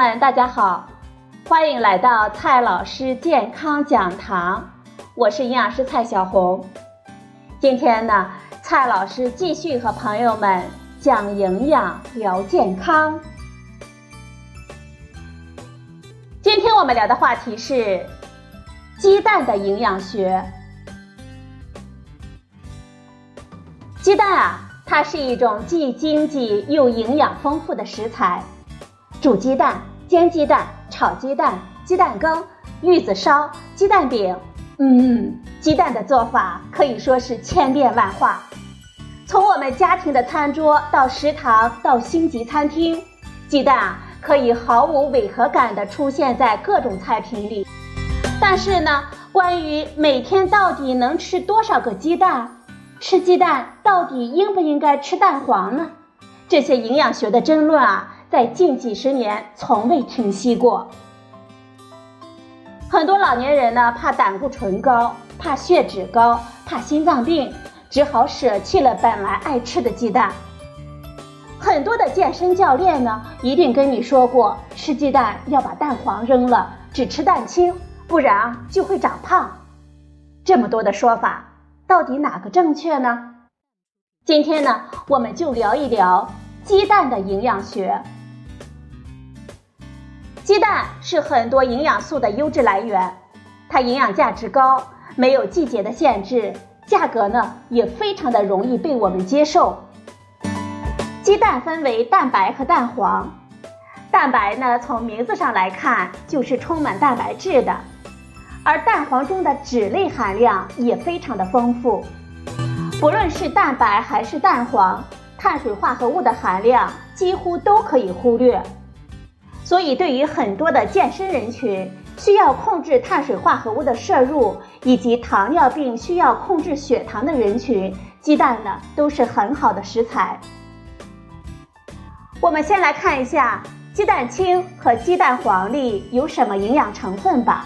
们，大家好，欢迎来到蔡老师健康讲堂，我是营养师蔡小红。今天呢，蔡老师继续和朋友们讲营养、聊健康。今天我们聊的话题是鸡蛋的营养学。鸡蛋啊，它是一种既经济又营养丰富的食材。煮鸡蛋、煎鸡蛋、炒鸡蛋、鸡蛋羹、玉子烧、鸡蛋饼，嗯，鸡蛋的做法可以说是千变万化。从我们家庭的餐桌到食堂到星级餐厅，鸡蛋啊可以毫无违和感地出现在各种菜品里。但是呢，关于每天到底能吃多少个鸡蛋，吃鸡蛋到底应不应该吃蛋黄呢？这些营养学的争论啊。在近几十年从未停息过。很多老年人呢，怕胆固醇高，怕血脂高，怕心脏病，只好舍弃了本来爱吃的鸡蛋。很多的健身教练呢，一定跟你说过，吃鸡蛋要把蛋黄扔了，只吃蛋清，不然就会长胖。这么多的说法，到底哪个正确呢？今天呢，我们就聊一聊鸡蛋的营养学。鸡蛋是很多营养素的优质来源，它营养价值高，没有季节的限制，价格呢也非常的容易被我们接受。鸡蛋分为蛋白和蛋黄，蛋白呢从名字上来看就是充满蛋白质的，而蛋黄中的脂类含量也非常的丰富。不论是蛋白还是蛋黄，碳水化合物的含量几乎都可以忽略。所以，对于很多的健身人群需要控制碳水化合物的摄入，以及糖尿病需要控制血糖的人群，鸡蛋呢都是很好的食材。我们先来看一下鸡蛋清和鸡蛋黄里有什么营养成分吧。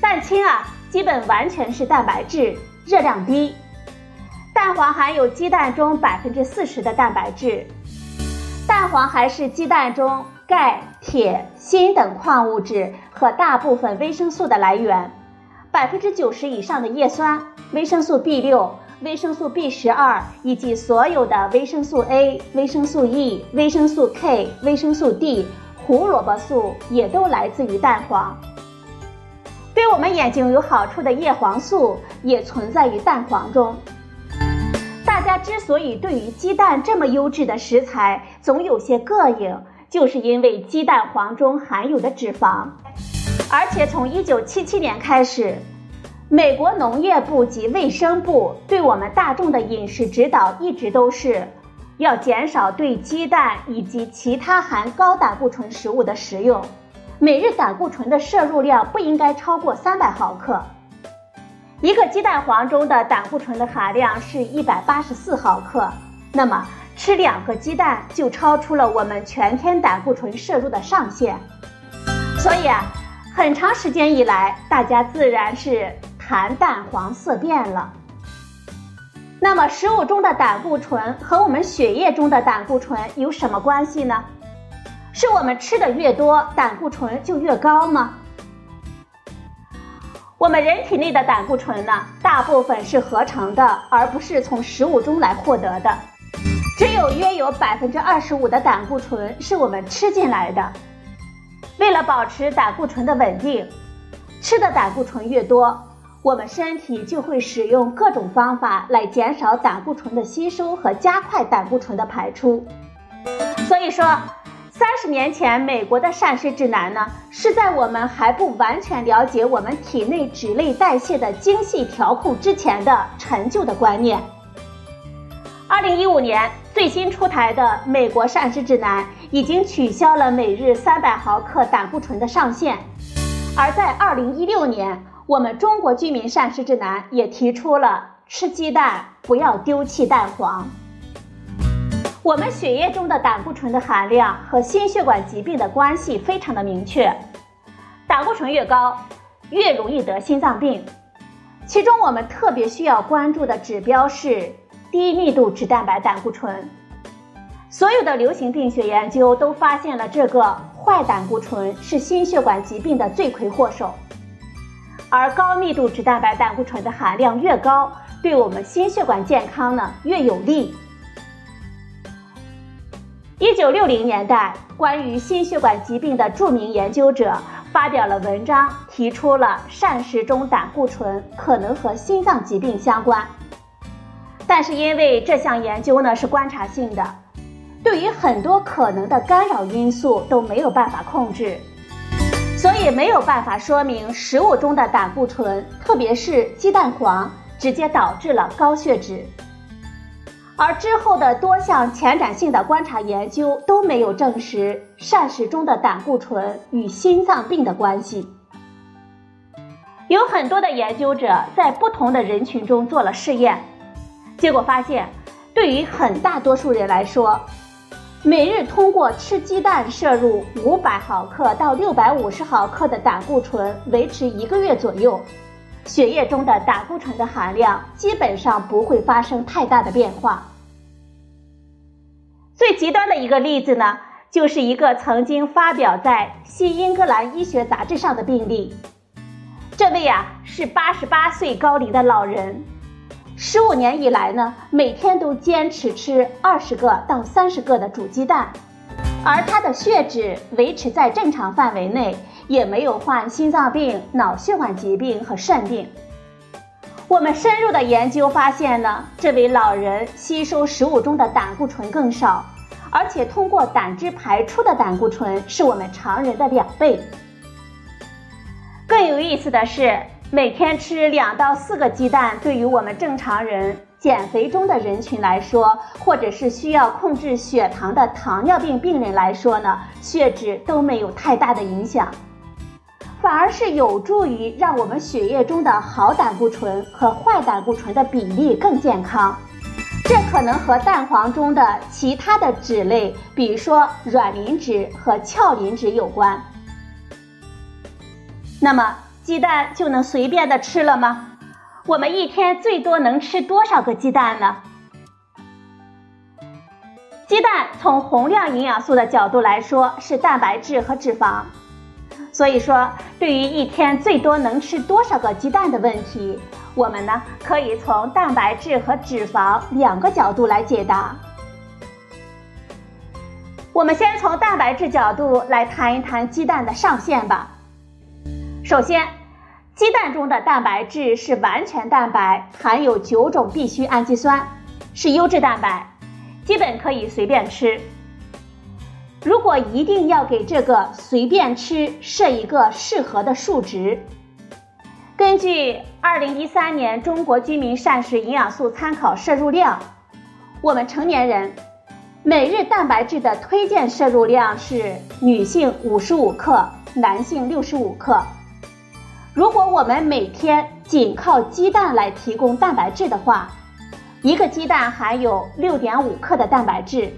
蛋清啊，基本完全是蛋白质，热量低；蛋黄含有鸡蛋中百分之四十的蛋白质。蛋黄还是鸡蛋中钙、铁、锌等矿物质和大部分维生素的来源，百分之九十以上的叶酸、维生素 B 六、维生素 B 十二以及所有的维生素 A、维生素 E、维生素 K、维生素 D、胡萝卜素也都来自于蛋黄。对我们眼睛有好处的叶黄素也存在于蛋黄中。大家之所以对于鸡蛋这么优质的食材总有些膈应，就是因为鸡蛋黄中含有的脂肪。而且从1977年开始，美国农业部及卫生部对我们大众的饮食指导一直都是，要减少对鸡蛋以及其他含高胆固醇食物的食用，每日胆固醇的摄入量不应该超过300毫克。一个鸡蛋黄中的胆固醇的含量是一百八十四毫克，那么吃两个鸡蛋就超出了我们全天胆固醇摄入的上限。所以啊，很长时间以来，大家自然是谈蛋黄色变了。那么，食物中的胆固醇和我们血液中的胆固醇有什么关系呢？是我们吃的越多，胆固醇就越高吗？我们人体内的胆固醇呢，大部分是合成的，而不是从食物中来获得的。只有约有百分之二十五的胆固醇是我们吃进来的。为了保持胆固醇的稳定，吃的胆固醇越多，我们身体就会使用各种方法来减少胆固醇的吸收和加快胆固醇的排出。所以说。三十年前，美国的膳食指南呢，是在我们还不完全了解我们体内脂类代谢的精细调控之前的陈旧的观念。二零一五年最新出台的美国膳食指南已经取消了每日三百毫克胆固醇的上限，而在二零一六年，我们中国居民膳食指南也提出了吃鸡蛋不要丢弃蛋黄。我们血液中的胆固醇的含量和心血管疾病的关系非常的明确，胆固醇越高，越容易得心脏病。其中我们特别需要关注的指标是低密度脂蛋白胆固醇。所有的流行病学研究都发现了这个坏胆固醇是心血管疾病的罪魁祸首，而高密度脂蛋白胆固醇的含量越高，对我们心血管健康呢越有利。一九六零年代，关于心血管疾病的著名研究者发表了文章，提出了膳食中胆固醇可能和心脏疾病相关。但是因为这项研究呢是观察性的。对于很多可能的干扰因素都没有办法控制，所以没有办法说明食物中的胆固醇，特别是鸡蛋黄，直接导致了高血脂。而之后的多项前瞻性的观察研究都没有证实膳食中的胆固醇与心脏病的关系。有很多的研究者在不同的人群中做了试验，结果发现，对于很大多数人来说，每日通过吃鸡蛋摄入五百毫克到六百五十毫克的胆固醇，维持一个月左右，血液中的胆固醇的含量基本上不会发生太大的变化。最极端的一个例子呢，就是一个曾经发表在《新英格兰医学杂志》上的病例。这位啊是八十八岁高龄的老人。十五年以来呢，每天都坚持吃二十个到三十个的煮鸡蛋，而他的血脂维持在正常范围内，也没有患心脏病、脑血管疾病和肾病。我们深入的研究发现呢，这位老人吸收食物中的胆固醇更少，而且通过胆汁排出的胆固醇是我们常人的两倍。更有意思的是。每天吃两到四个鸡蛋，对于我们正常人、减肥中的人群来说，或者是需要控制血糖的糖尿病病人来说呢，血脂都没有太大的影响，反而是有助于让我们血液中的好胆固醇和坏胆固醇的比例更健康。这可能和蛋黄中的其他的脂类，比如说卵磷脂和鞘磷脂有关。那么。鸡蛋就能随便的吃了吗？我们一天最多能吃多少个鸡蛋呢？鸡蛋从宏量营养素的角度来说是蛋白质和脂肪，所以说对于一天最多能吃多少个鸡蛋的问题，我们呢可以从蛋白质和脂肪两个角度来解答。我们先从蛋白质角度来谈一谈鸡蛋的上限吧。首先，鸡蛋中的蛋白质是完全蛋白，含有九种必需氨基酸，是优质蛋白，基本可以随便吃。如果一定要给这个随便吃设一个适合的数值，根据二零一三年中国居民膳食营养素参考摄入量，我们成年人每日蛋白质的推荐摄入量是女性五十五克，男性六十五克。如果我们每天仅靠鸡蛋来提供蛋白质的话，一个鸡蛋含有六点五克的蛋白质，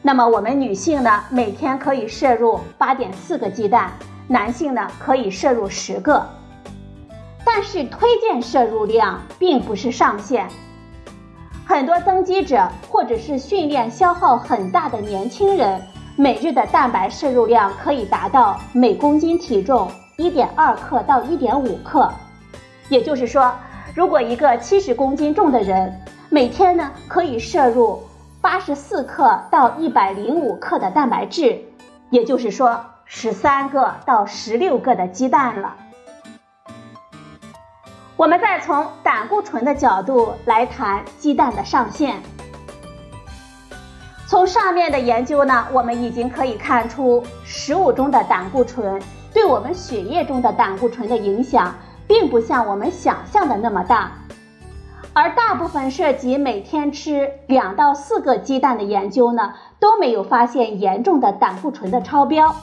那么我们女性呢，每天可以摄入八点四个鸡蛋，男性呢可以摄入十个。但是推荐摄入量并不是上限，很多增肌者或者是训练消耗很大的年轻人，每日的蛋白摄入量可以达到每公斤体重。一点二克到一点五克，也就是说，如果一个七十公斤重的人每天呢可以摄入八十四克到一百零五克的蛋白质，也就是说十三个到十六个的鸡蛋了。我们再从胆固醇的角度来谈鸡蛋的上限。从上面的研究呢，我们已经可以看出食物中的胆固醇。对我们血液中的胆固醇的影响，并不像我们想象的那么大，而大部分涉及每天吃两到四个鸡蛋的研究呢，都没有发现严重的胆固醇的超标，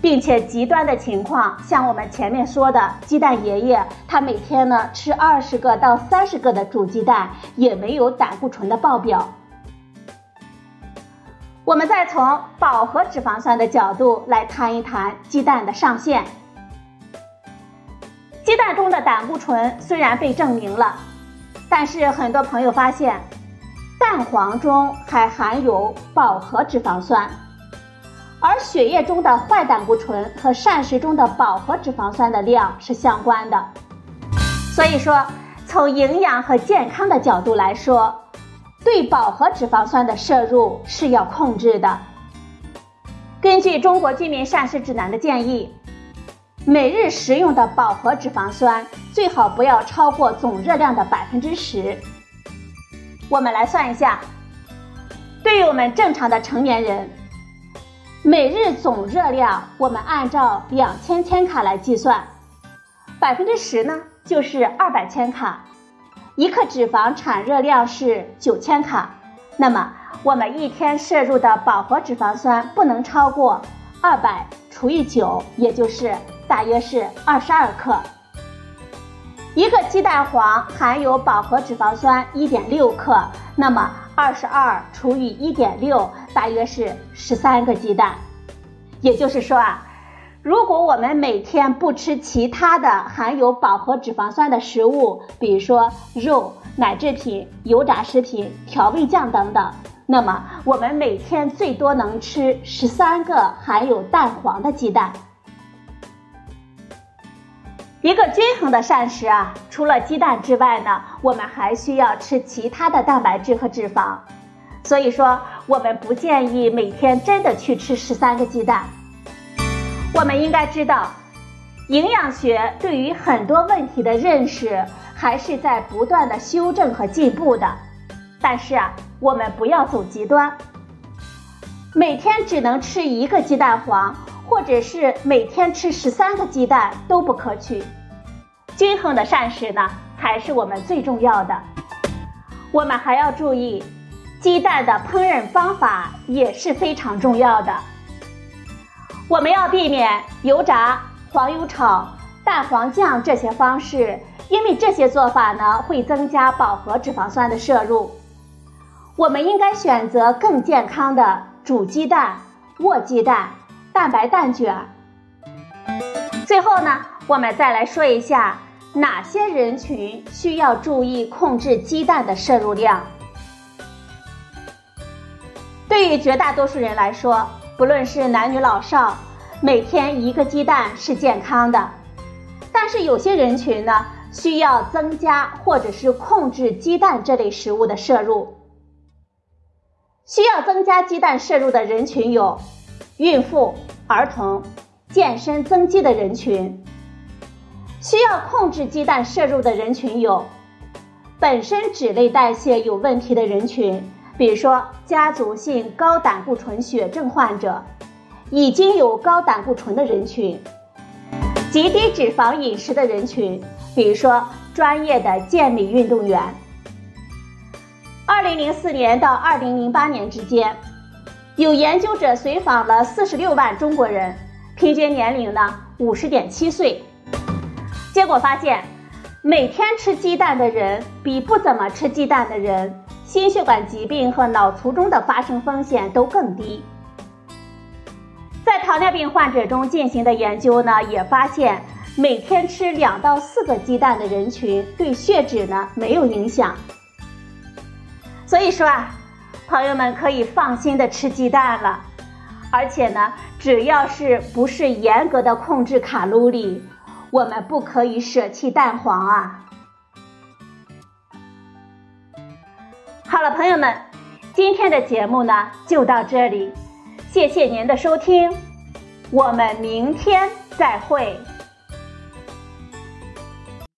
并且极端的情况，像我们前面说的鸡蛋爷爷，他每天呢吃二十个到三十个的煮鸡蛋，也没有胆固醇的爆表。我们再从饱和脂肪酸的角度来谈一谈鸡蛋的上限。鸡蛋中的胆固醇虽然被证明了，但是很多朋友发现，蛋黄中还含有饱和脂肪酸，而血液中的坏胆固醇和膳食中的饱和脂肪酸的量是相关的。所以说，从营养和健康的角度来说，对饱和脂肪酸的摄入是要控制的。根据《中国居民膳食指南》的建议，每日食用的饱和脂肪酸最好不要超过总热量的百分之十。我们来算一下，对于我们正常的成年人，每日总热量我们按照两千千卡来计算，百分之十呢？就是二百千卡，一克脂肪产热量是九千卡，那么我们一天摄入的饱和脂肪酸不能超过二百除以九，也就是大约是二十二克。一个鸡蛋黄含有饱和脂肪酸一点六克，那么二十二除以一点六，大约是十三个鸡蛋，也就是说啊。如果我们每天不吃其他的含有饱和脂肪酸的食物，比如说肉、奶制品、油炸食品、调味酱等等，那么我们每天最多能吃十三个含有蛋黄的鸡蛋。一个均衡的膳食啊，除了鸡蛋之外呢，我们还需要吃其他的蛋白质和脂肪。所以说，我们不建议每天真的去吃十三个鸡蛋。我们应该知道，营养学对于很多问题的认识还是在不断的修正和进步的。但是啊，我们不要走极端，每天只能吃一个鸡蛋黄，或者是每天吃十三个鸡蛋都不可取。均衡的膳食呢，才是我们最重要的。我们还要注意，鸡蛋的烹饪方法也是非常重要的。我们要避免油炸、黄油炒、蛋黄酱这些方式，因为这些做法呢会增加饱和脂肪酸的摄入。我们应该选择更健康的煮鸡蛋、卧鸡蛋、蛋白蛋卷。最后呢，我们再来说一下哪些人群需要注意控制鸡蛋的摄入量。对于绝大多数人来说。不论是男女老少，每天一个鸡蛋是健康的。但是有些人群呢，需要增加或者是控制鸡蛋这类食物的摄入。需要增加鸡蛋摄入的人群有：孕妇、儿童、健身增肌的人群。需要控制鸡蛋摄入的人群有：本身脂类代谢有问题的人群。比如说，家族性高胆固醇血症患者，已经有高胆固醇的人群，极低脂肪饮食的人群，比如说专业的健美运动员。二零零四年到二零零八年之间，有研究者随访了四十六万中国人，平均年龄呢五十点七岁，结果发现，每天吃鸡蛋的人比不怎么吃鸡蛋的人。心血管疾病和脑卒中的发生风险都更低。在糖尿病患者中进行的研究呢，也发现每天吃两到四个鸡蛋的人群对血脂呢没有影响。所以说啊，朋友们可以放心的吃鸡蛋了。而且呢，只要是不是严格的控制卡路里，我们不可以舍弃蛋黄啊。好了，朋友们，今天的节目呢就到这里，谢谢您的收听，我们明天再会。